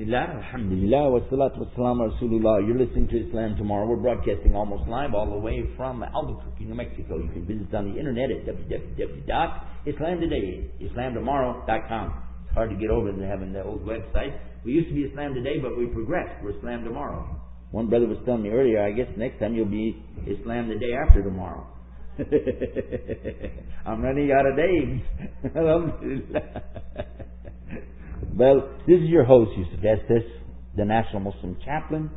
Bismillah, Alhamdulillah, wa salatu Rasulullah. You're listening to Islam Tomorrow. We're broadcasting almost live all the way from Albuquerque, New Mexico. You can visit on the internet at www.islamtoday, islamtomorrow.com. It's hard to get over than having the old website. We used to be Islam Today, but we progressed. We're Islam Tomorrow. One brother was telling me earlier, I guess next time you'll be Islam the day after tomorrow. I'm running out of names. Alhamdulillah. Well, this is your host, Yusuf Estes, the National Muslim Chaplain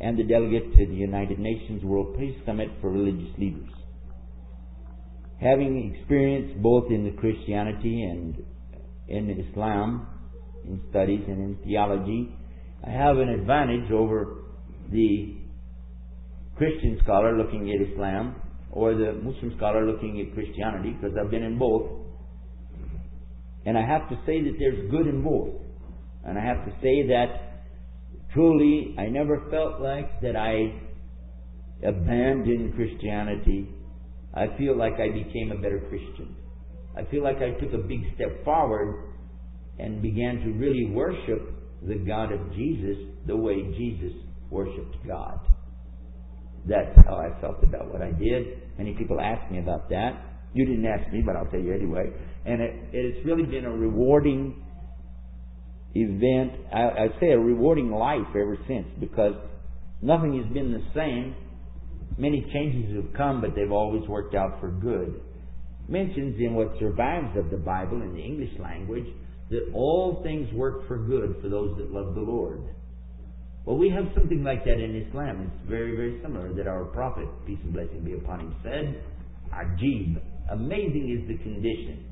and the delegate to the United Nations World Peace Summit for Religious Leaders. Having experience both in the Christianity and in Islam, in studies and in theology, I have an advantage over the Christian scholar looking at Islam or the Muslim scholar looking at Christianity because I've been in both. And I have to say that there's good in both. And I have to say that truly I never felt like that I abandoned Christianity. I feel like I became a better Christian. I feel like I took a big step forward and began to really worship the God of Jesus the way Jesus worshiped God. That's how I felt about what I did. Many people ask me about that. You didn't ask me, but I'll tell you anyway. And it, it's really been a rewarding event. I, I'd say a rewarding life ever since because nothing has been the same. Many changes have come, but they've always worked out for good. Mentions in what survives of the Bible in the English language that all things work for good for those that love the Lord. Well, we have something like that in Islam. It's very, very similar that our Prophet, peace and blessing be upon him, said, Ajib. Amazing is the condition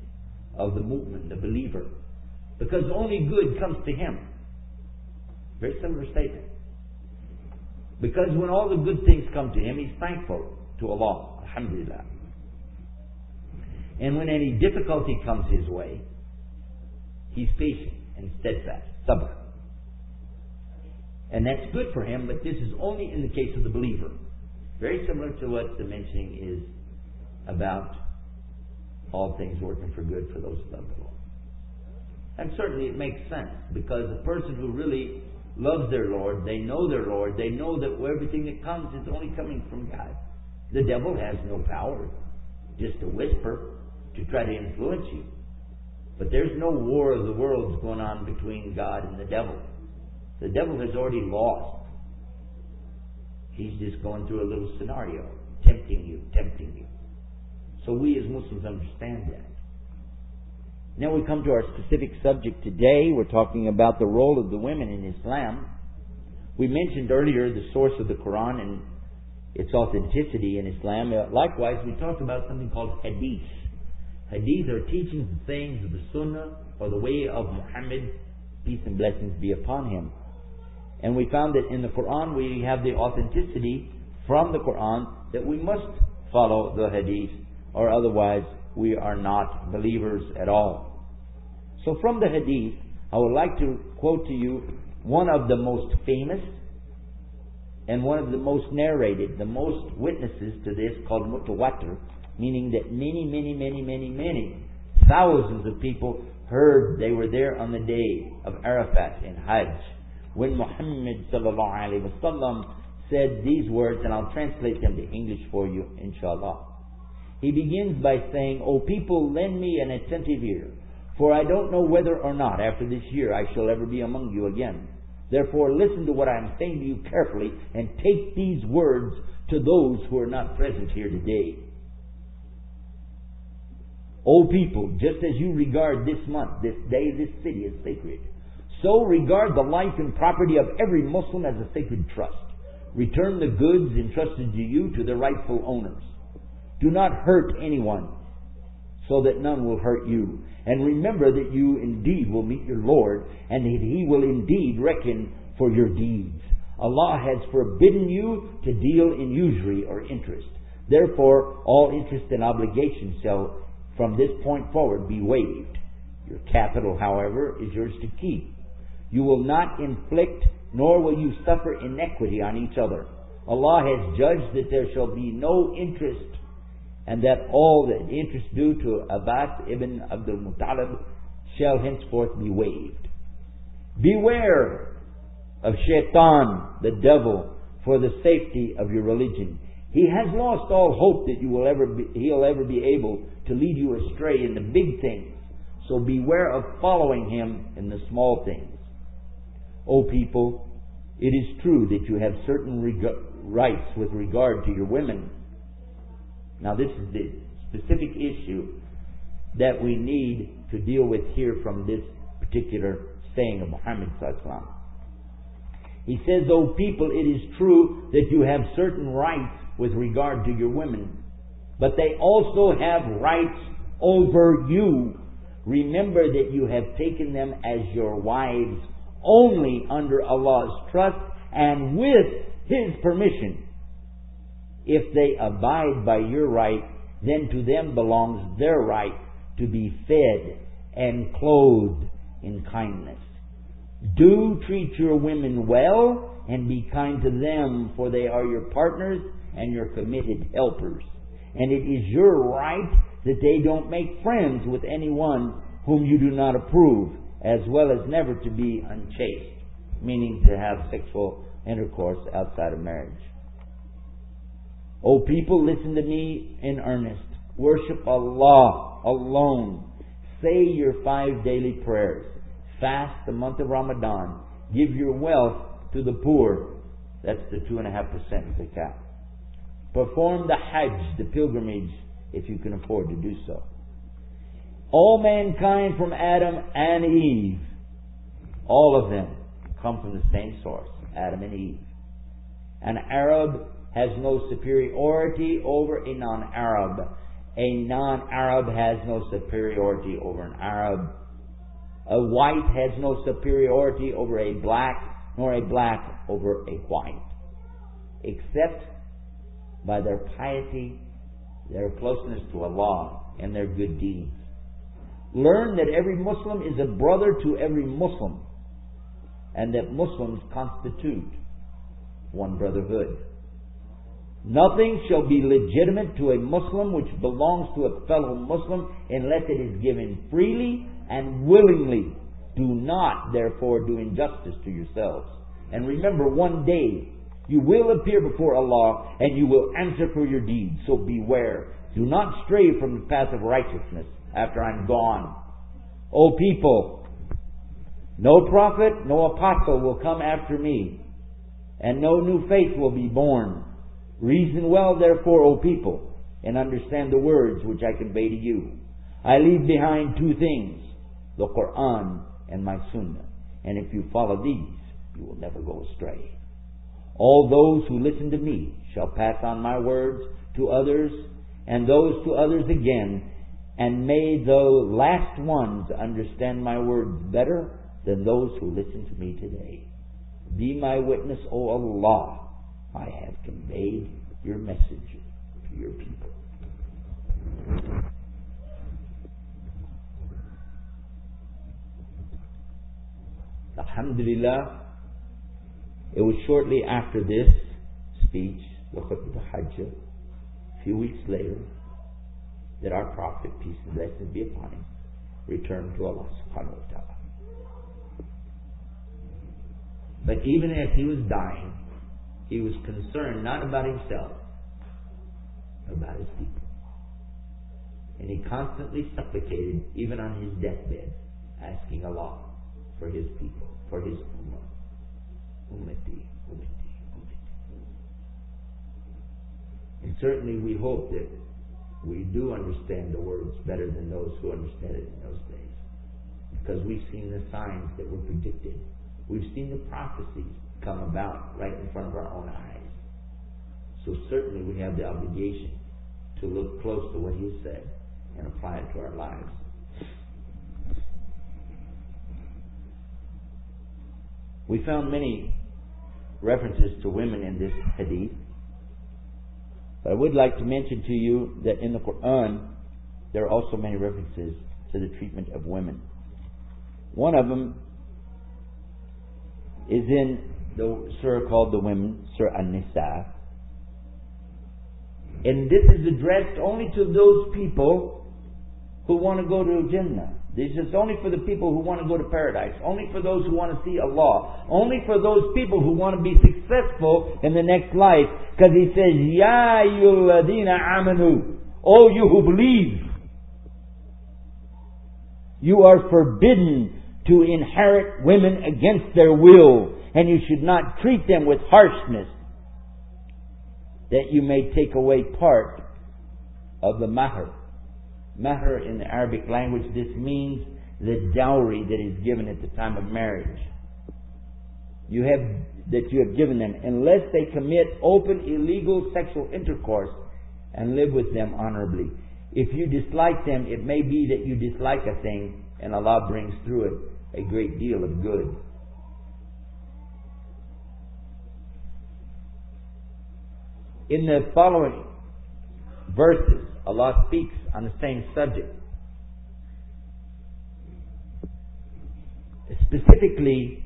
of the mu'min, the believer. Because only good comes to him. Very similar statement. Because when all the good things come to him, he's thankful to Allah. Alhamdulillah. And when any difficulty comes his way, he's patient and steadfast. Sabr. And that's good for him, but this is only in the case of the believer. Very similar to what the mentioning is about all things working for good for those who love the Lord. And certainly it makes sense because a person who really loves their Lord, they know their Lord, they know that everything that comes is only coming from God. The devil has no power, just a whisper to try to influence you. But there's no war of the worlds going on between God and the devil. The devil has already lost. He's just going through a little scenario, tempting you, tempting you. So we as Muslims understand that. Now we come to our specific subject today. We're talking about the role of the women in Islam. We mentioned earlier the source of the Quran and its authenticity in Islam. Uh, likewise, we talked about something called hadith. Hadith are teachings and sayings of the Sunnah or the way of Muhammad, peace and blessings be upon him. And we found that in the Quran we have the authenticity from the Quran that we must follow the hadith or otherwise we are not believers at all. So from the hadith, I would like to quote to you one of the most famous and one of the most narrated, the most witnesses to this called mutawatir, meaning that many, many, many, many, many thousands of people heard they were there on the day of Arafat in Hajj when Muhammad sallallahu alaihi wasallam said these words, and I'll translate them to English for you, inshallah. He begins by saying, O people, lend me an attentive ear, for I don't know whether or not after this year I shall ever be among you again. Therefore, listen to what I am saying to you carefully and take these words to those who are not present here today. O people, just as you regard this month, this day, this city as sacred, so regard the life and property of every Muslim as a sacred trust. Return the goods entrusted to you to their rightful owners. Do not hurt anyone, so that none will hurt you. And remember that you indeed will meet your Lord, and that He will indeed reckon for your deeds. Allah has forbidden you to deal in usury or interest. Therefore, all interest and obligation shall from this point forward be waived. Your capital, however, is yours to keep. You will not inflict, nor will you suffer inequity on each other. Allah has judged that there shall be no interest and that all the interest due to Abbas ibn Abdul Muttalib shall henceforth be waived. Beware of shaitan, the devil, for the safety of your religion. He has lost all hope that you will ever be, he'll ever be able to lead you astray in the big things. So beware of following him in the small things. O people, it is true that you have certain reg- rights with regard to your women. Now this is the specific issue that we need to deal with here from this particular saying of Muhammad He says, O people, it is true that you have certain rights with regard to your women, but they also have rights over you. Remember that you have taken them as your wives only under Allah's trust and with His permission. If they abide by your right, then to them belongs their right to be fed and clothed in kindness. Do treat your women well and be kind to them, for they are your partners and your committed helpers. And it is your right that they don't make friends with anyone whom you do not approve, as well as never to be unchaste, meaning to have sexual intercourse outside of marriage. O people, listen to me in earnest. Worship Allah alone. Say your five daily prayers. Fast the month of Ramadan. Give your wealth to the poor. That's the two and a half percent zakat. Perform the Hajj, the pilgrimage, if you can afford to do so. All mankind from Adam and Eve, all of them come from the same source, Adam and Eve. An Arab has no superiority over a non-Arab. A non-Arab has no superiority over an Arab. A white has no superiority over a black, nor a black over a white. Except by their piety, their closeness to Allah, and their good deeds. Learn that every Muslim is a brother to every Muslim, and that Muslims constitute one brotherhood. Nothing shall be legitimate to a Muslim which belongs to a fellow Muslim unless it is given freely and willingly. Do not, therefore, do injustice to yourselves. And remember, one day you will appear before Allah and you will answer for your deeds. So beware. Do not stray from the path of righteousness after I'm gone. O people, no prophet, no apostle will come after me, and no new faith will be born. Reason well, therefore, O people, and understand the words which I convey to you. I leave behind two things, the Quran and my Sunnah. And if you follow these, you will never go astray. All those who listen to me shall pass on my words to others, and those to others again, and may the last ones understand my words better than those who listen to me today. Be my witness, O Allah, I have conveyed your message to your people. Alhamdulillah, it was shortly after this speech, the Khutbah Hajj, a few weeks later, that our Prophet, peace and blessings be upon him, returned to Allah subhanahu wa ta'ala. But even as he was dying, he was concerned not about himself, but about his people. And he constantly supplicated, even on his deathbed, asking Allah for his people, for his ummah. Ummati, ummati, ummati. And certainly we hope that we do understand the words better than those who understood it in those days. Because we've seen the signs that were predicted. We've seen the prophecies come about right in front of our own eyes. So certainly we have the obligation to look close to what he said and apply it to our lives. We found many references to women in this hadith. But I would like to mention to you that in the Quran, there are also many references to the treatment of women. One of them is in the surah called the women, Surah An-Nisa. And this is addressed only to those people who want to go to Jannah. This is only for the people who want to go to paradise. Only for those who want to see Allah. Only for those people who want to be successful in the next life. Because he says, Ya ayyuhalladhina amanu. O you who believe. You are forbidden to inherit women against their will. And you should not treat them with harshness. That you may take away part of the mahr. Mahr in the Arabic language, this means the dowry that is given at the time of marriage. You have, that you have given them, unless they commit open illegal sexual intercourse and live with them honorably. If you dislike them, it may be that you dislike a thing and Allah brings through it a great deal of good. In the following verses, Allah speaks on the same subject. Specifically,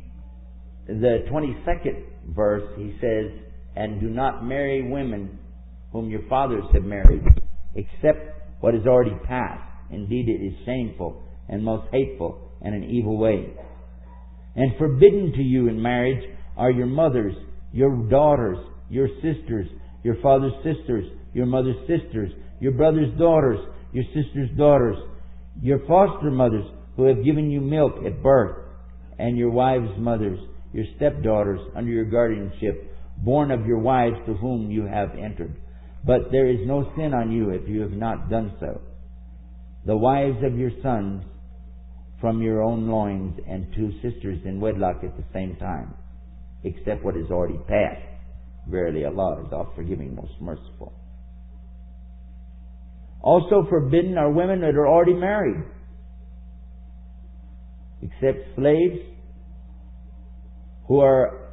the 22nd verse, he says, And do not marry women whom your fathers have married, except what is already past. Indeed, it is shameful and most hateful and an evil way. And forbidden to you in marriage are your mothers, your daughters, your sisters, your father's sisters, your mother's sisters, your brother's daughters, your sister's daughters, your foster mothers who have given you milk at birth, and your wives' mothers, your stepdaughters under your guardianship, born of your wives to whom you have entered. But there is no sin on you if you have not done so. The wives of your sons from your own loins, and two sisters in wedlock at the same time, except what is already past. Verily Allah is oft forgiving, most merciful. Also forbidden are women that are already married, except slaves who are,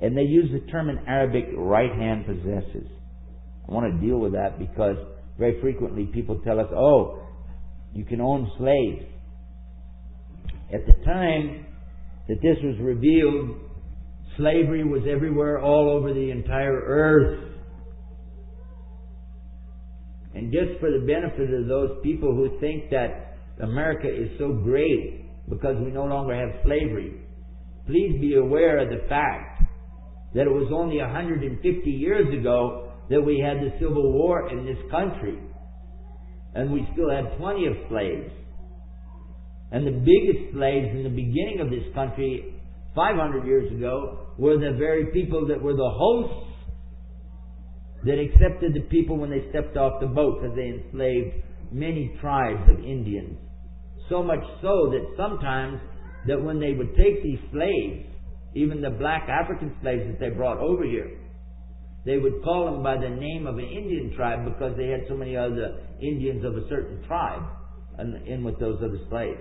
and they use the term in Arabic, right hand possessors. I want to deal with that because very frequently people tell us, oh, you can own slaves. At the time that this was revealed, slavery was everywhere, all over the entire earth. And just for the benefit of those people who think that America is so great because we no longer have slavery, please be aware of the fact that it was only 150 years ago that we had the Civil War in this country. And we still had plenty of slaves. And the biggest slaves in the beginning of this country, 500 years ago, were the very people that were the hosts that accepted the people when they stepped off the boat because they enslaved many tribes of Indians. So much so that sometimes that when they would take these slaves, even the black African slaves that they brought over here, they would call them by the name of an Indian tribe because they had so many other Indians of a certain tribe and in with those other slaves.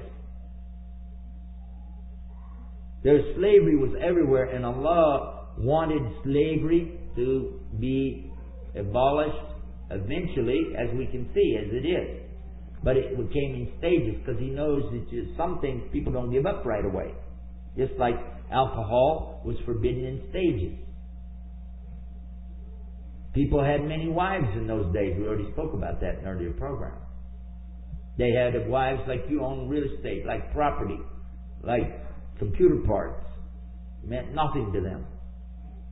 Their slavery was everywhere, and Allah wanted slavery to be abolished eventually, as we can see, as it is. But it came in stages because He knows that some things people don't give up right away. Just like alcohol was forbidden in stages. People had many wives in those days. We already spoke about that in earlier programs. They had wives like you own real estate, like property, like computer parts. Meant nothing to them.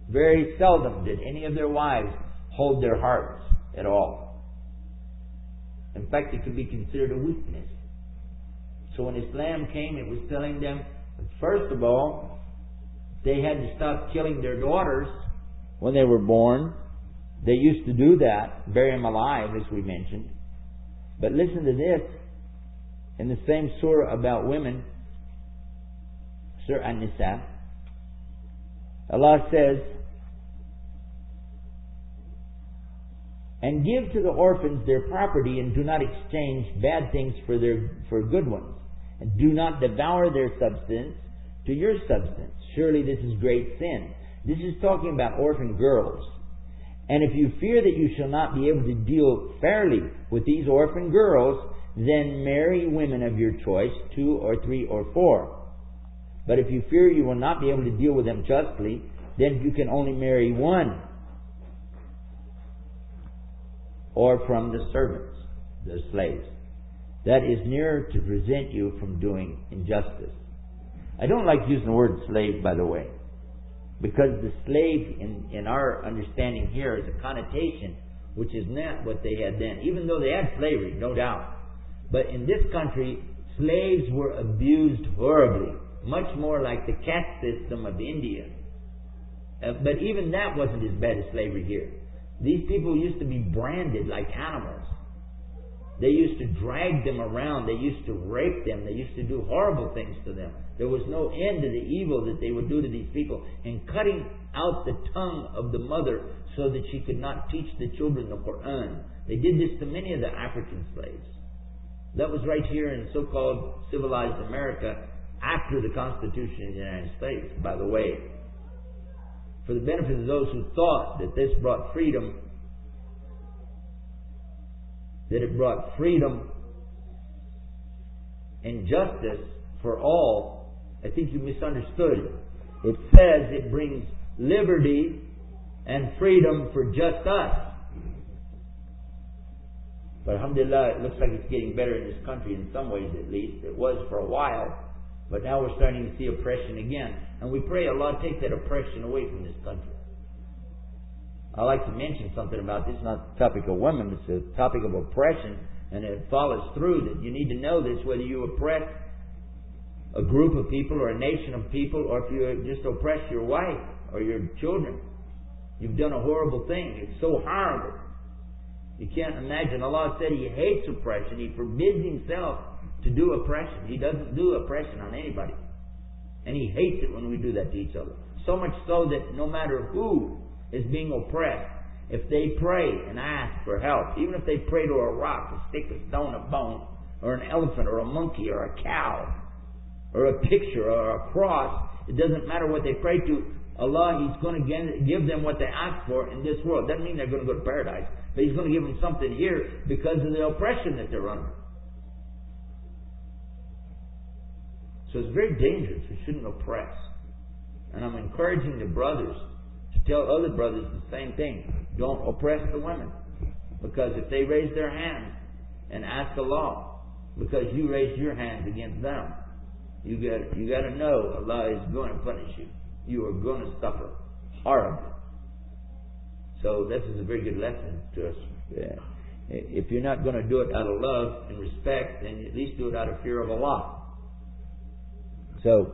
Very seldom did any of their wives hold their hearts at all. In fact, it could be considered a weakness. So when Islam came, it was telling them, first of all, they had to stop killing their daughters when they were born. They used to do that, bury them alive, as we mentioned. But listen to this. In the same surah about women, Surah An-Nisa, Allah says, and give to the orphans their property and do not exchange bad things for their for good ones. And do not devour their substance to your substance. Surely this is great sin. This is talking about orphan girls. And if you fear that you shall not be able to deal fairly with these orphan girls then marry women of your choice two or three or four but if you fear you will not be able to deal with them justly then you can only marry one or from the servants, the slaves. that is nearer to present you from doing injustice. I don't like using the word slave, by the way, because the slave in, in our understanding here is a connotation which is not what they had then, even though they had slavery, no doubt. But in this country, slaves were abused horribly, much more like the caste system of India. Uh, but even that wasn't as bad as slavery here. These people used to be branded like animals. They used to drag them around. They used to rape them. They used to do horrible things to them. There was no end to the evil that they would do to these people. And cutting out the tongue of the mother so that she could not teach the children the Quran. They did this to many of the African slaves. That was right here in so-called civilized America after the Constitution of the United States, by the way. For the benefit of those who thought that this brought freedom, that it brought freedom and justice for all, I think you misunderstood. It says it brings liberty and freedom for just us. But alhamdulillah, it looks like it's getting better in this country in some ways at least. It was for a while. But now we're starting to see oppression again. And we pray Allah take that oppression away from this country. I like to mention something about this, not the topic of women, it's the topic of oppression, and it follows through that you need to know this whether you oppress a group of people or a nation of people, or if you just oppress your wife or your children. You've done a horrible thing. It's so horrible. You can't imagine. Allah said He hates oppression. He forbids Himself to do oppression. He doesn't do oppression on anybody. And He hates it when we do that to each other. So much so that no matter who is being oppressed, if they pray and ask for help, even if they pray to a rock, a stick, a stone, a bone, or an elephant, or a monkey, or a cow, or a picture, or a cross, it doesn't matter what they pray to, Allah, He's going to give them what they ask for in this world. Doesn't mean they're going to go to paradise, but He's going to give them something here because of the oppression that they're under. So it's very dangerous. We shouldn't oppress. And I'm encouraging the brothers to tell other brothers the same thing. Don't oppress the women. Because if they raise their hands and ask Allah, because you raised your hands against them, you got you got to know Allah is going to punish you. You are going to suffer horribly. So this is a very good lesson to us. If you're not going to do it out of love and respect, then at least do it out of fear of Allah. So,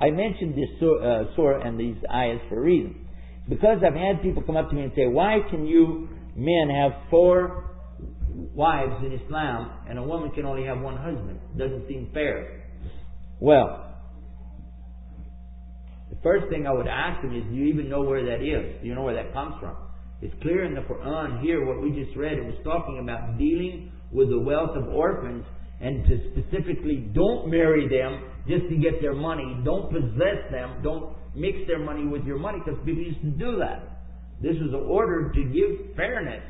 I mentioned this surah, uh, surah and these ayahs for a reason. Because I've had people come up to me and say, why can you men have four wives in Islam and a woman can only have one husband? Doesn't seem fair. Well, the first thing I would ask them is, do you even know where that is? Do you know where that comes from? It's clear in the Quran here, what we just read, it was talking about dealing with the wealth of orphans and to specifically don't marry them just to get their money. Don't possess them. Don't mix their money with your money because people used to do that. This was an order to give fairness.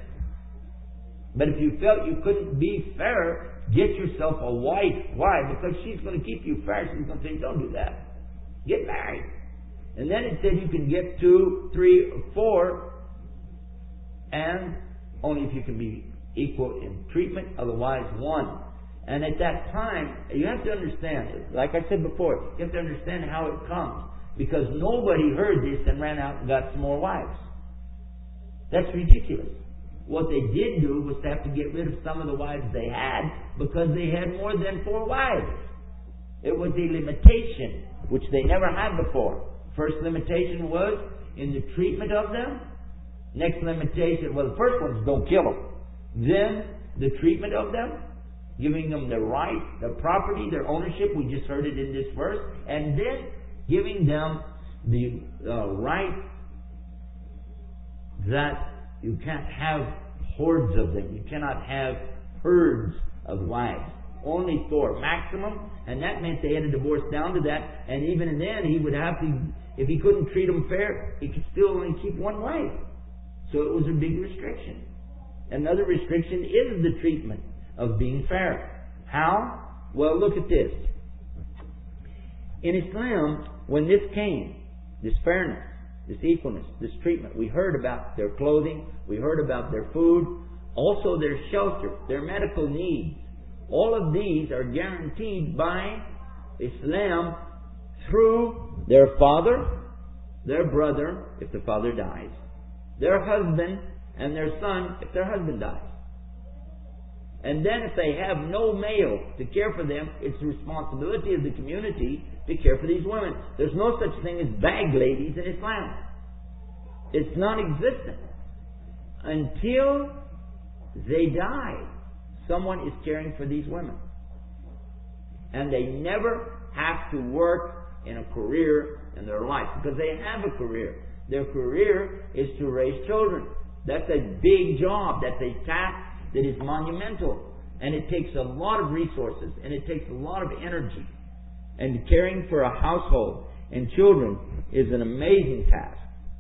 But if you felt you couldn't be fair, get yourself a wife. Why? Because she's going to keep you fair. She's going to say, don't do that. Get married. And then it said you can get two, three, four, and only if you can be equal in treatment, otherwise one. And at that time, you have to understand, like I said before, you have to understand how it comes. Because nobody heard this and ran out and got some more wives. That's ridiculous. What they did do was to have to get rid of some of the wives they had because they had more than four wives. It was a limitation which they never had before. First limitation was in the treatment of them. Next limitation, well, the first one is don't kill them. Then the treatment of them, giving them their right, their property, their ownership. We just heard it in this verse. And then giving them the uh, right that you can't have hordes of them. You cannot have herds of wives. Only four maximum, and that meant they had to divorce down to that. And even then, he would have to, if he couldn't treat them fair, he could still only keep one wife. So it was a big restriction. Another restriction is the treatment of being fair. How? Well, look at this. In Islam, when this came, this fairness, this equalness, this treatment, we heard about their clothing, we heard about their food, also their shelter, their medical needs. All of these are guaranteed by Islam through their father, their brother, if the father dies, their husband, and their son, if their husband dies. And then if they have no male to care for them, it's the responsibility of the community to care for these women. There's no such thing as bag ladies in Islam. It's non-existent. Until they die, someone is caring for these women. And they never have to work in a career in their life because they have a career. Their career is to raise children. That's a big job. That's a task that is monumental. And it takes a lot of resources and it takes a lot of energy. And caring for a household and children is an amazing task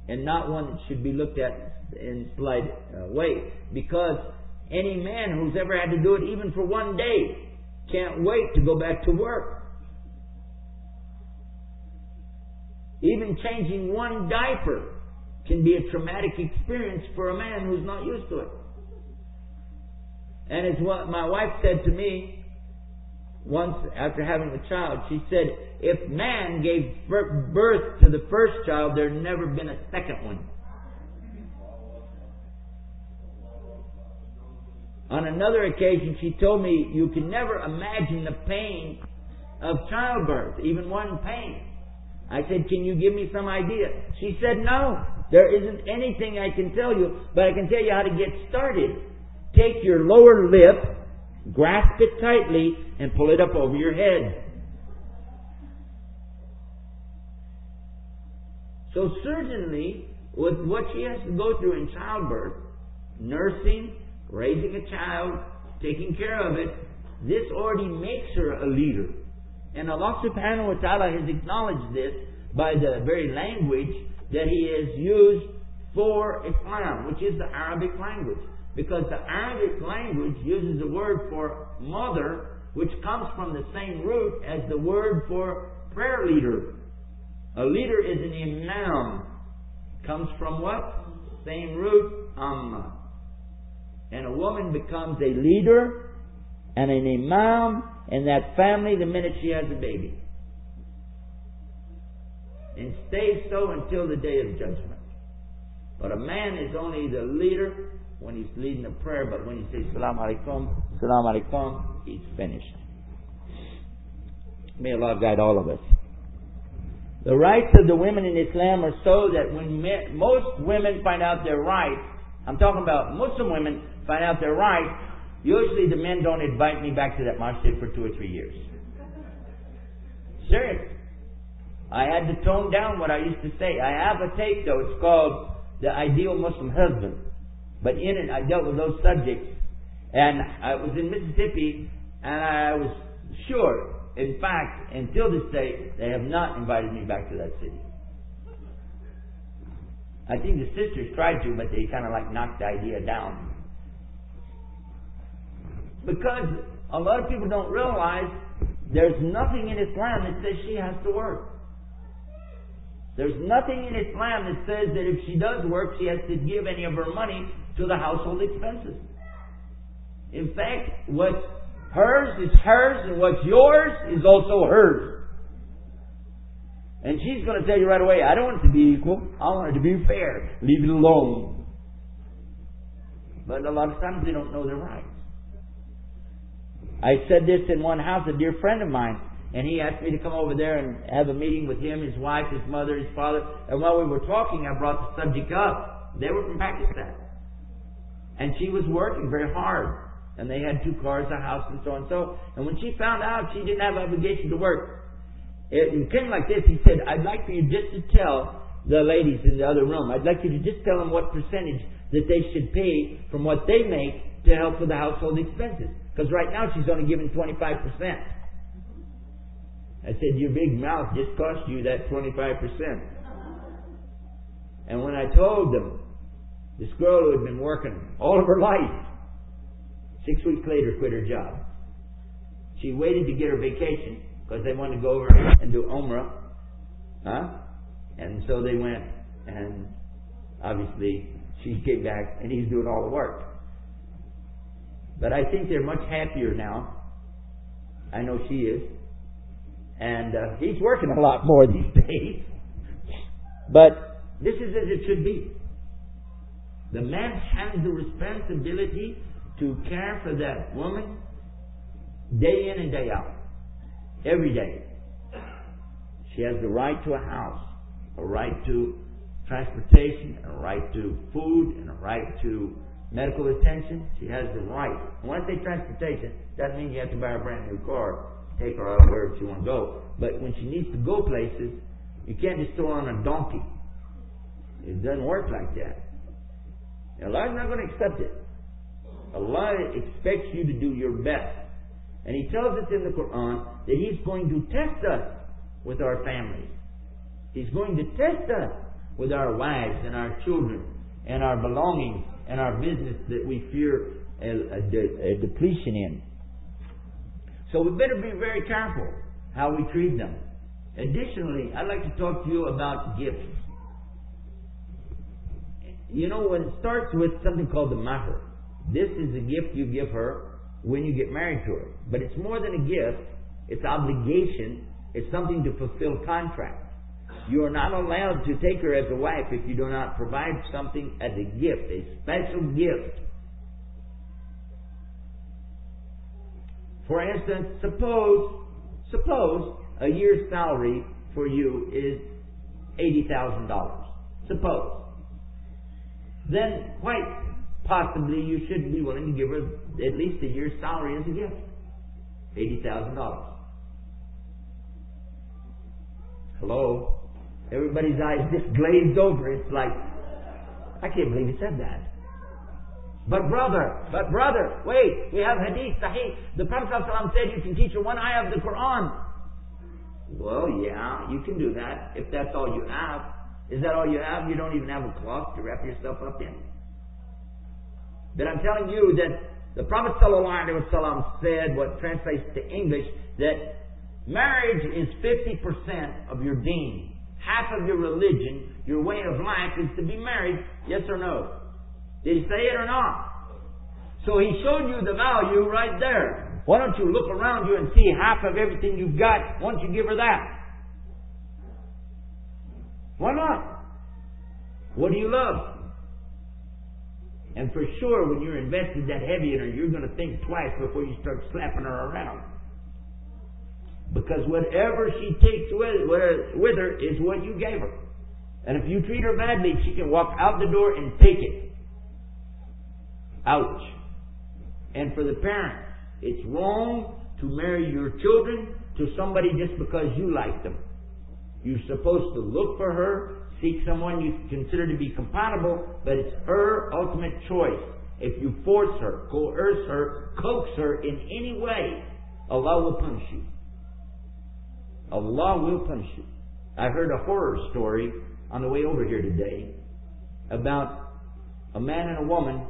and not one that should be looked at in slight uh, way because any man who's ever had to do it even for one day can't wait to go back to work. Even changing one diaper can be a traumatic experience for a man who's not used to it. And it's what my wife said to me once after having a child. She said, if man gave birth to the first child, there'd never been a second one. On another occasion, she told me, you can never imagine the pain of childbirth, even one pain. I said, can you give me some idea? She said, no, there isn't anything I can tell you, but I can tell you how to get started. Take your lower lip, grasp it tightly, and pull it up over your head. So certainly, with what she has to go through in childbirth, nursing, raising a child, taking care of it, this already makes her a leader. And Allah subhanahu wa ta'ala has acknowledged this by the very language that He has used for Islam, which is the Arabic language. Because the Arabic language uses the word for mother, which comes from the same root as the word for prayer leader. A leader is an imam. Comes from what? Same root, amma. And a woman becomes a leader and an imam in that family the minute she has a baby. And stays so until the day of judgment. But a man is only the leader when he's leading a prayer, but when he says Salam alaikum, Salam alaikum, he's finished. May Allah guide all of us. The rights of the women in Islam are so that when men, most women find out their rights, I'm talking about Muslim women find out their rights, usually the men don't invite me back to that masjid for two or three years. Serious. I had to tone down what I used to say. I have a tape though, it's called The Ideal Muslim Husband. But in it, I dealt with those subjects. And I was in Mississippi, and I was sure, in fact, until this day, they have not invited me back to that city. I think the sisters tried to, but they kind of like knocked the idea down. Because a lot of people don't realize there's nothing in Islam that says she has to work. There's nothing in Islam that says that if she does work, she has to give any of her money to the household expenses. In fact, what's hers is hers, and what's yours is also hers. And she's going to tell you right away, I don't want it to be equal. I want it to be fair. Leave it alone. But a lot of times they don't know their rights. I said this in one house, a dear friend of mine, and he asked me to come over there and have a meeting with him, his wife, his mother, his father. And while we were talking, I brought the subject up. They were from Pakistan. And she was working very hard. And they had two cars, a house, and so on and so. And when she found out she didn't have obligation to work, it, came like this. He said, I'd like for you just to tell the ladies in the other room, I'd like you to just tell them what percentage that they should pay from what they make to help with the household expenses. Because right now she's only giving 25%. I said, your big mouth just cost you that 25%. And when I told them this girl who had been working all of her life, six weeks later quit her job. She waited to get her vacation because they wanted to go over and do Umrah. Huh? And so they went and obviously she came back and he's doing all the work. But I think they're much happier now I know she is. And uh, he's working a lot more these days. But this is as it should be. The man has the responsibility to care for that woman day in and day out. Every day. She has the right to a house, a right to transportation, a right to food, and a right to medical attention. She has the right. When I say transportation, doesn't mean you have to buy a brand new car, take her out wherever she wants to go. But when she needs to go places, you can't just throw on a donkey. It doesn't work like that. Allah's not going to accept it. Allah expects you to do your best. And He tells us in the Quran that He's going to test us with our families. He's going to test us with our wives and our children and our belongings and our business that we fear a, a, a depletion in. So we better be very careful how we treat them. Additionally, I'd like to talk to you about gifts. You know, it starts with something called the mahr, this is a gift you give her when you get married to her. But it's more than a gift, it's obligation, it's something to fulfill contract. You are not allowed to take her as a wife if you do not provide something as a gift, a special gift. For instance, suppose, suppose a year's salary for you is $80,000. Suppose. Then quite possibly you should be willing to give her at least a year's salary as a gift. $80,000. Hello? Everybody's eyes just glazed over. It's like, I can't believe he said that. But brother, but brother, wait, we have hadith, sahih. The Prophet ﷺ said you can teach her one ayah of the Quran. Well, yeah, you can do that if that's all you have. Is that all you have? You don't even have a cloth to wrap yourself up in. But I'm telling you that the Prophet ﷺ said, what translates to English, that marriage is 50% of your deen. Half of your religion, your way of life is to be married, yes or no? Did he say it or not? So he showed you the value right there. Why don't you look around you and see half of everything you've got? Don't you give her that? Why not? What do you love? And for sure, when you're invested that heavy in her, you're going to think twice before you start slapping her around. Because whatever she takes with, with her is what you gave her. And if you treat her badly, she can walk out the door and take it. Ouch. And for the parents, it's wrong to marry your children to somebody just because you like them. You're supposed to look for her, seek someone you consider to be compatible, but it's her ultimate choice. If you force her, coerce her, coax her in any way, Allah will punish you. Allah will punish you. I heard a horror story on the way over here today about a man and a woman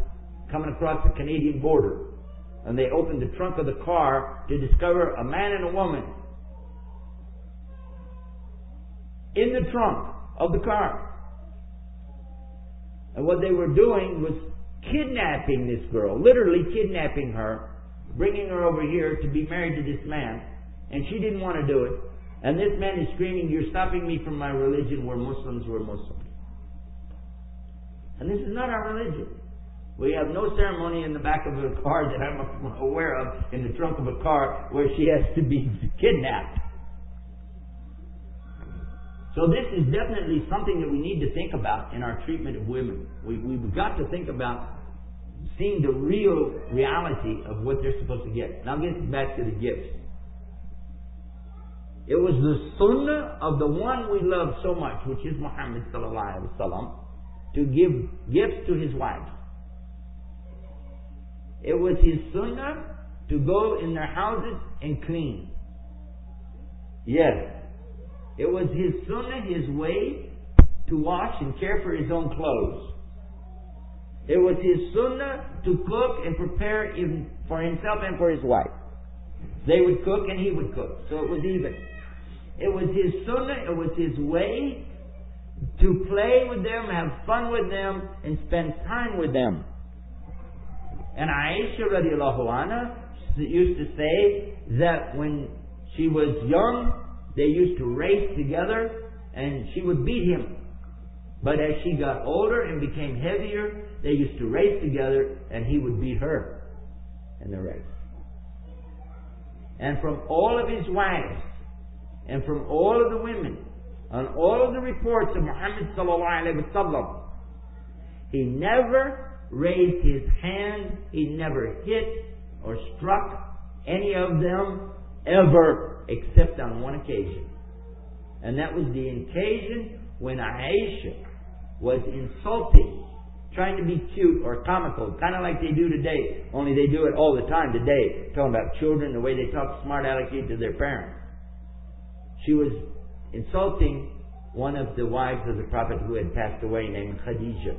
coming across the Canadian border. And they opened the trunk of the car to discover a man and a woman in the trunk of the car. And what they were doing was kidnapping this girl, literally kidnapping her, bringing her over here to be married to this man. And she didn't want to do it. And this man is screaming, You're stopping me from my religion where Muslims were Muslims. And this is not our religion. We have no ceremony in the back of a car that I'm aware of, in the trunk of a car, where she has to be kidnapped. So this is definitely something that we need to think about in our treatment of women. We, we've got to think about seeing the real reality of what they're supposed to get. Now get back to the gifts. It was the sunnah of the one we love so much, which is Muhammad wasallam, to give gifts to his wives. It was his sunnah to go in their houses and clean. Yes. It was his sunnah, his way to wash and care for his own clothes. It was his sunnah to cook and prepare for himself and for his wife. They would cook and he would cook. So it was even. It was his sunnah, it was his way to play with them, have fun with them, and spend time with them. And Aisha radiallahu anha used to say that when she was young, they used to race together and she would beat him. But as she got older and became heavier, they used to race together and he would beat her in the race. And from all of his wives and from all of the women on all of the reports of Muhammad sallallahu alaihi wasallam, he never raised his hand, he never hit or struck any of them ever except on one occasion. And that was the occasion when Aisha was insulting, trying to be cute or comical, kind of like they do today, only they do it all the time today, talking about children, the way they talk smart alecky to their parents. She was insulting one of the wives of the Prophet who had passed away named Khadijah.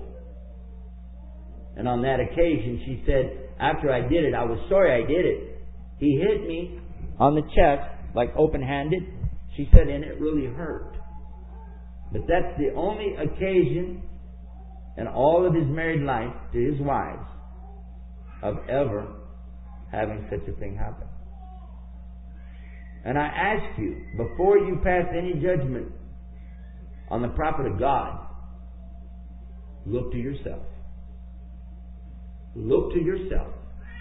And on that occasion, she said, after I did it, I was sorry I did it. He hit me on the chest, like open handed. She said, and it really hurt. But that's the only occasion in all of his married life to his wives of ever having such a thing happen. And I ask you, before you pass any judgment on the prophet of God, look to yourself. Look to yourself.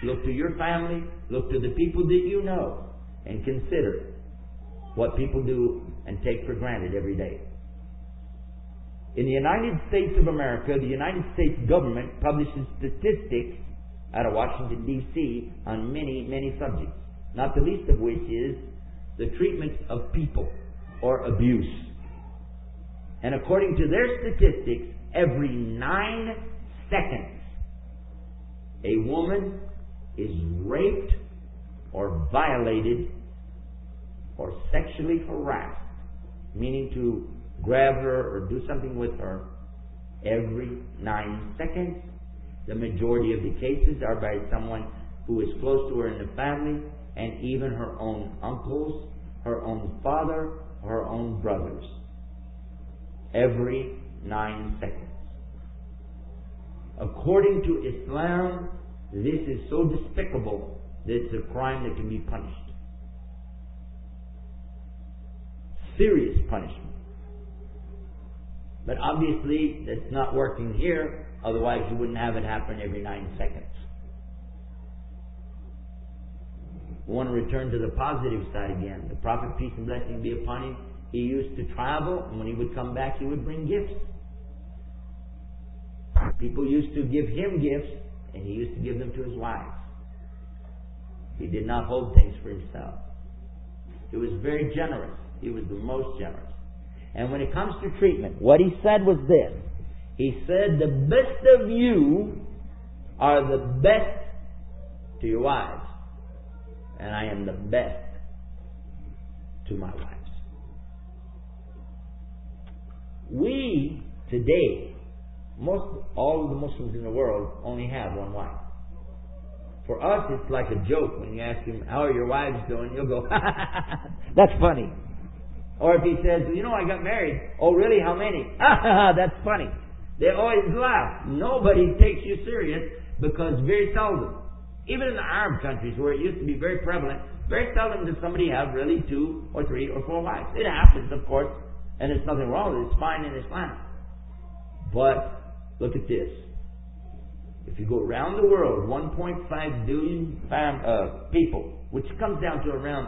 Look to your family. Look to the people that you know. And consider what people do and take for granted every day. In the United States of America, the United States government publishes statistics out of Washington, D.C. on many, many subjects. Not the least of which is the treatment of people or abuse. And according to their statistics, every nine seconds, a woman is raped or violated or sexually harassed, meaning to grab her or do something with her every nine seconds. The majority of the cases are by someone who is close to her in the family and even her own uncles, her own father, her own brothers. Every nine seconds. According to Islam, this is so despicable it's a crime that can be punished. Serious punishment. But obviously, that's not working here, otherwise, you wouldn't have it happen every nine seconds. We want to return to the positive side again. The Prophet, peace and blessing be upon him, he used to travel, and when he would come back, he would bring gifts. People used to give him gifts, and he used to give them to his wives. He did not hold things for himself. He was very generous. He was the most generous. And when it comes to treatment, what he said was this. He said, the best of you are the best to your wives. And I am the best to my wives. We, today, most, all of the Muslims in the world only have one wife. For us, it's like a joke when you ask him, how are your wives doing? You'll go, that's funny. Or if he says, you know, I got married. Oh, really? How many? Ha ha ha, that's funny. They always laugh. Nobody takes you serious because very seldom, even in the Arab countries where it used to be very prevalent, very seldom does somebody have really two or three or four wives. It happens, of course, and there's nothing wrong with it. It's fine in Islam. But look at this. If you go around the world, 1.5 billion uh, people, which comes down to around,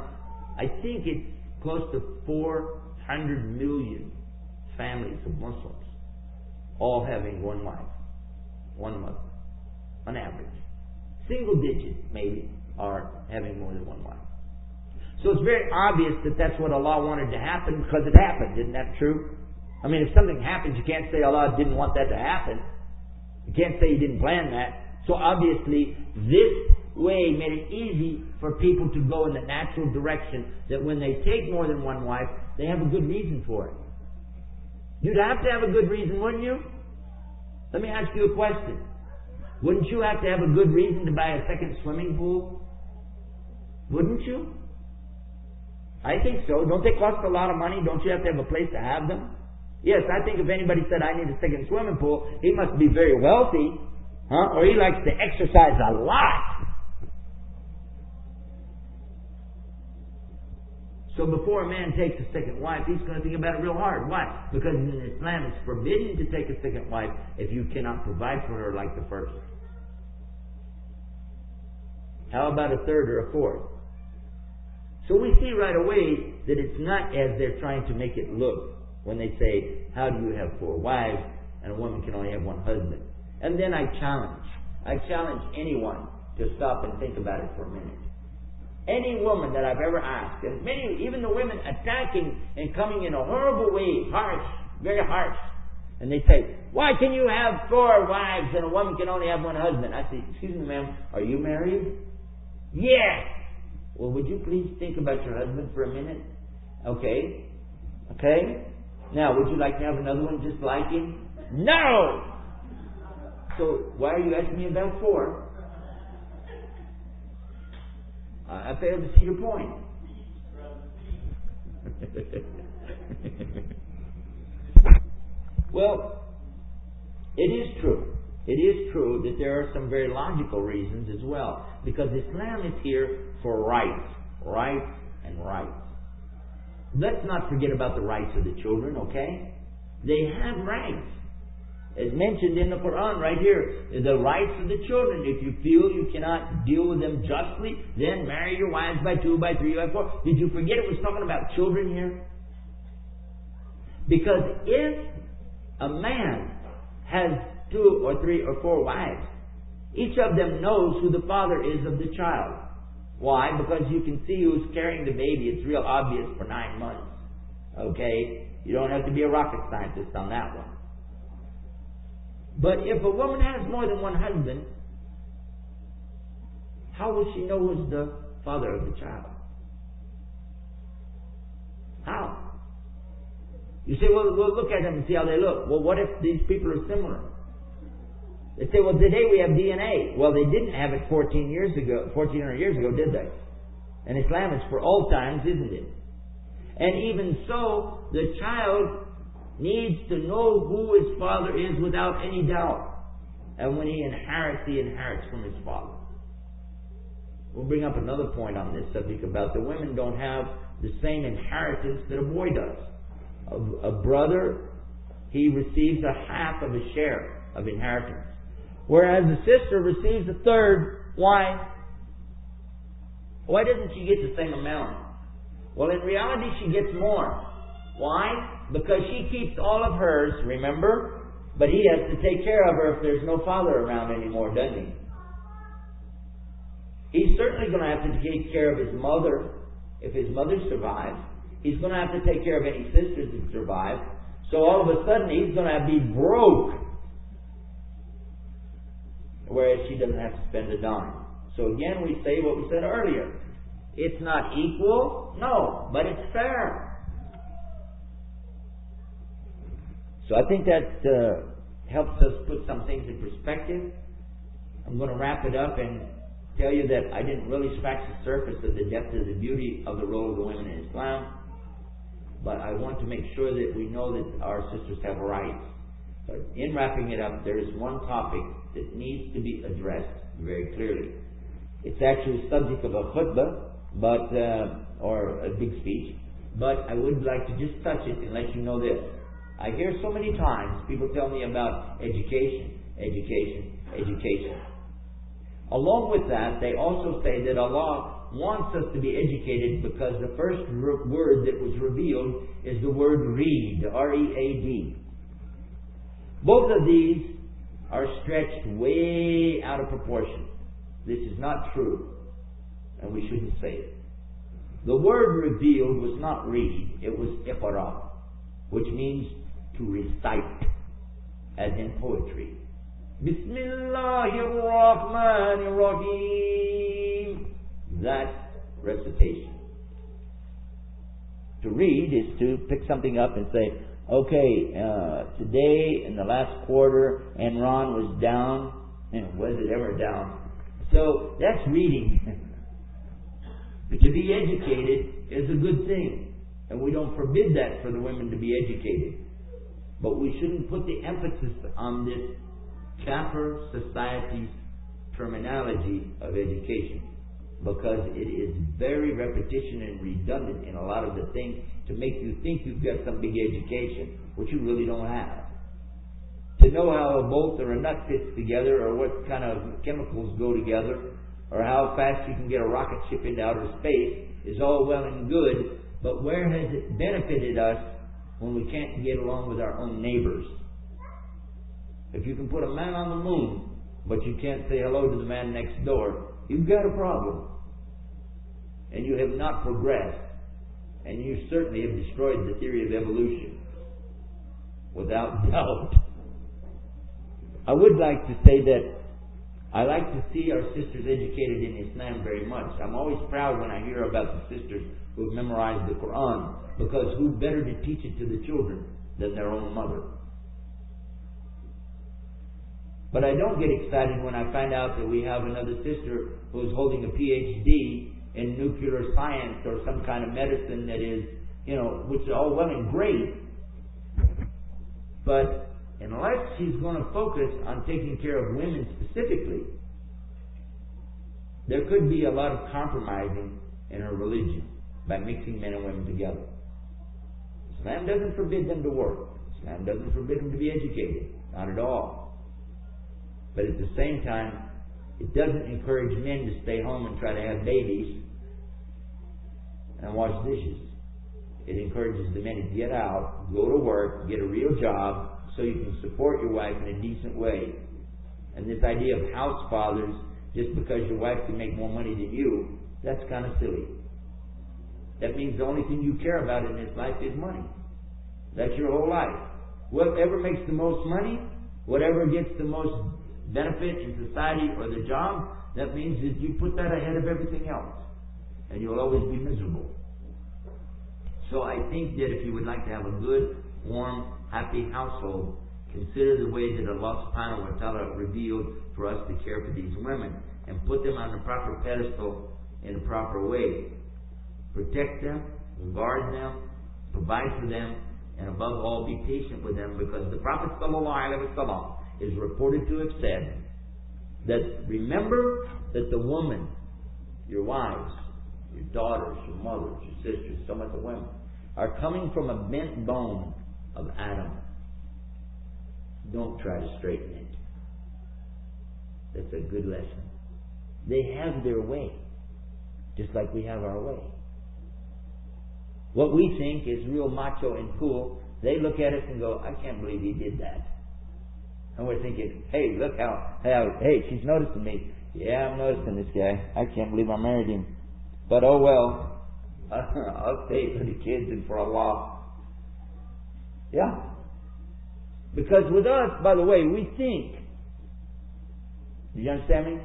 I think it's close to 400 million families of Muslims, all having one wife, one mother, on average. Single digits, maybe, are having more than one wife. So it's very obvious that that's what Allah wanted to happen because it happened. Isn't that true? I mean, if something happens, you can't say Allah didn't want that to happen. Can't say He didn't plan that. So obviously, this way made it easy for people to go in the natural direction that when they take more than one wife, they have a good reason for it. You'd have to have a good reason, wouldn't you? Let me ask you a question. Wouldn't you have to have a good reason to buy a second swimming pool? Wouldn't you? I think so. Don't they cost a lot of money? Don't you have to have a place to have them? Yes, I think if anybody said I need a second swimming pool, he must be very wealthy, huh? Or he likes to exercise a lot. So before a man takes a second wife, he's going to think about it real hard. Why? Because in Islam it's forbidden to take a second wife if you cannot provide for her like the first. How about a third or a fourth? So we see right away that it's not as they're trying to make it look when they say, How do you have four wives and a woman can only have one husband? And then I challenge. I challenge anyone to stop and think about it for a minute. Any woman that I've ever asked, and many, even the women attacking and coming in a horrible way, harsh, very harsh, and they say, why can you have four wives and a woman can only have one husband? I say, excuse me ma'am, are you married? Yes. Well, would you please think about your husband for a minute? Okay. Okay. Now, would you like to have another one just like him? No! So, why are you asking me about four? I fail to see your point. well, it is true. It is true that there are some very logical reasons as well. Because Islam is here for rights. Rights and rights. Let's not forget about the rights of the children, okay? They have rights as mentioned in the Quran right here, the rights of the children. If you feel you cannot deal with them justly, then marry your wives by two, by three, by four. Did you forget it was talking about children here? Because if a man has two or three or four wives, each of them knows who the father is of the child. Why? Because you can see who's carrying the baby. It's real obvious for nine months. Okay? You don't have to be a rocket scientist on that one. But if a woman has more than one husband, how will she know who's the father of the child? How? You say, well, we'll look at them and see how they look. Well, what if these people are similar? They say, well, today we have DNA. Well, they didn't have it 14 years ago, 1400 years ago, did they? And Islam is for all times, isn't it? And even so, the child needs to know who his father is without any doubt. And when he inherits, he inherits from his father. We'll bring up another point on this subject about the women don't have the same inheritance that a boy does. A, a brother, he receives a half of a share of inheritance. Whereas the sister receives a third. Why? Why doesn't she get the same amount? Well, in reality, she gets more. Why? Because she keeps all of hers, remember? But he has to take care of her if there's no father around anymore, doesn't he? He's certainly going to have to take care of his mother if his mother survives. He's going to have to take care of any sisters that survive. So all of a sudden he's going to be broke. Whereas she doesn't have to spend a dime. So again we say what we said earlier. It's not equal, no, but it's fair. So I think that uh, helps us put some things in perspective. I'm going to wrap it up and tell you that I didn't really scratch the surface of the depth of the beauty of the role of the women in Islam, but I want to make sure that we know that our sisters have rights. But in wrapping it up, there is one topic that needs to be addressed very clearly. It's actually the subject of a khutbah, but uh, or a big speech, but I would like to just touch it and let you know this. I hear so many times people tell me about education, education, education. Along with that, they also say that Allah wants us to be educated because the first word that was revealed is the word read, R-E-A-D. Both of these are stretched way out of proportion. This is not true, and we shouldn't say it. The word revealed was not read, it was iqra, which means to recite, as in poetry. Bismillahir Rahmanir Rahim. That's recitation. To read is to pick something up and say, okay, uh, today in the last quarter, Enron was down. And was it ever down? So that's reading. but to be educated is a good thing. And we don't forbid that for the women to be educated. But we shouldn't put the emphasis on this Kafir society's terminology of education. Because it is very repetition and redundant in a lot of the things to make you think you've got some big education, which you really don't have. To know how a bolt or a nut fits together, or what kind of chemicals go together, or how fast you can get a rocket ship into outer space is all well and good, but where has it benefited us when we can't get along with our own neighbors? If you can put a man on the moon, but you can't say hello to the man next door, you've got a problem. And you have not progressed. And you certainly have destroyed the theory of evolution. Without doubt. I would like to say that I like to see our sisters educated in Islam very much. I'm always proud when I hear about the sisters who have memorized the Quran, because who better to teach it to the children than their own mother? But I don't get excited when I find out that we have another sister who is holding a PhD in nuclear science or some kind of medicine that is, you know, which is all well and great. But unless she's going to focus on taking care of women specifically, there could be a lot of compromising in her religion by mixing men and women together. Islam doesn't forbid them to work. Islam doesn't forbid them to be educated. Not at all. But at the same time, it doesn't encourage men to stay home and try to have babies and wash dishes. It encourages the men to get out, go to work, get a real job, so you can support your wife in a decent way. And this idea of house fathers, just because your wife can make more money than you, that's kind of silly. That means the only thing you care about in this life is money. That's your whole life. Whatever makes the most money, whatever gets the most benefit in society or the job, that means that you put that ahead of everything else. And you'll always be miserable. So I think that if you would like to have a good, warm, happy household, consider the way that Allah subhanahu wa ta'ala revealed for us to care for these women and put them on the proper pedestal in a proper way. Protect them, guard them, provide for them, and above all be patient with them because the Prophet is reported to have said that remember that the woman, your wives, your daughters, your mothers, your sisters, some of the women, are coming from a bent bone of Adam. Don't try to straighten it. That's a good lesson. They have their way, just like we have our way. What we think is real macho and cool, they look at us and go, I can't believe he did that. And we're thinking, hey, look how, how, hey, she's noticing me. Yeah, I'm noticing this guy. I can't believe I married him. But oh well, I'll stay for the kids and for Allah. Yeah. Because with us, by the way, we think. Do you understand me?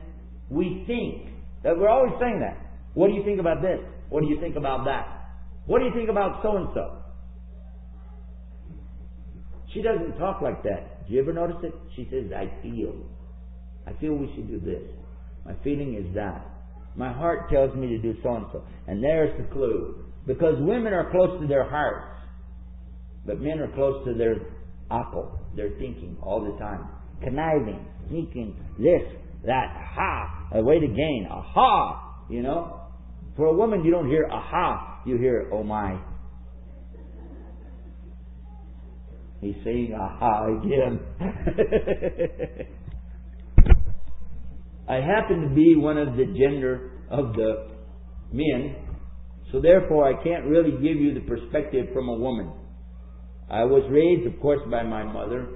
We think. That we're always saying that. What do you think about this? What do you think about that? What do you think about so and so? She doesn't talk like that. Do you ever notice it? She says, I feel. I feel we should do this. My feeling is that. My heart tells me to do so and so. And there's the clue. Because women are close to their hearts. But men are close to their apple, their thinking all the time. Conniving, sneaking, this, that, ha, a way to gain, aha, you know. For a woman, you don't hear aha, you hear oh my. He's saying aha again. I happen to be one of the gender of the men, so therefore I can't really give you the perspective from a woman. I was raised, of course, by my mother,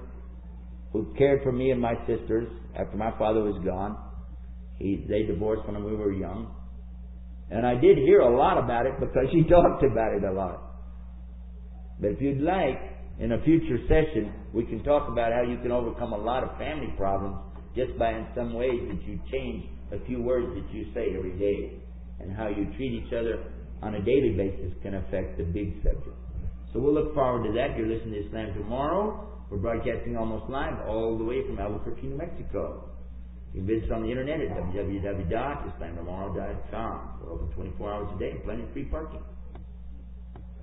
who cared for me and my sisters after my father was gone. He, they divorced when we were young. And I did hear a lot about it because she talked about it a lot. But if you'd like, in a future session, we can talk about how you can overcome a lot of family problems just by in some ways that you change a few words that you say every day. And how you treat each other on a daily basis can affect the big subject. So we'll look forward to that. You're listening to Islam tomorrow. We're broadcasting almost live all the way from Albuquerque, New Mexico. You can visit us on the internet at www.islamtomorrow.com. We're open 24 hours a day plenty of free parking.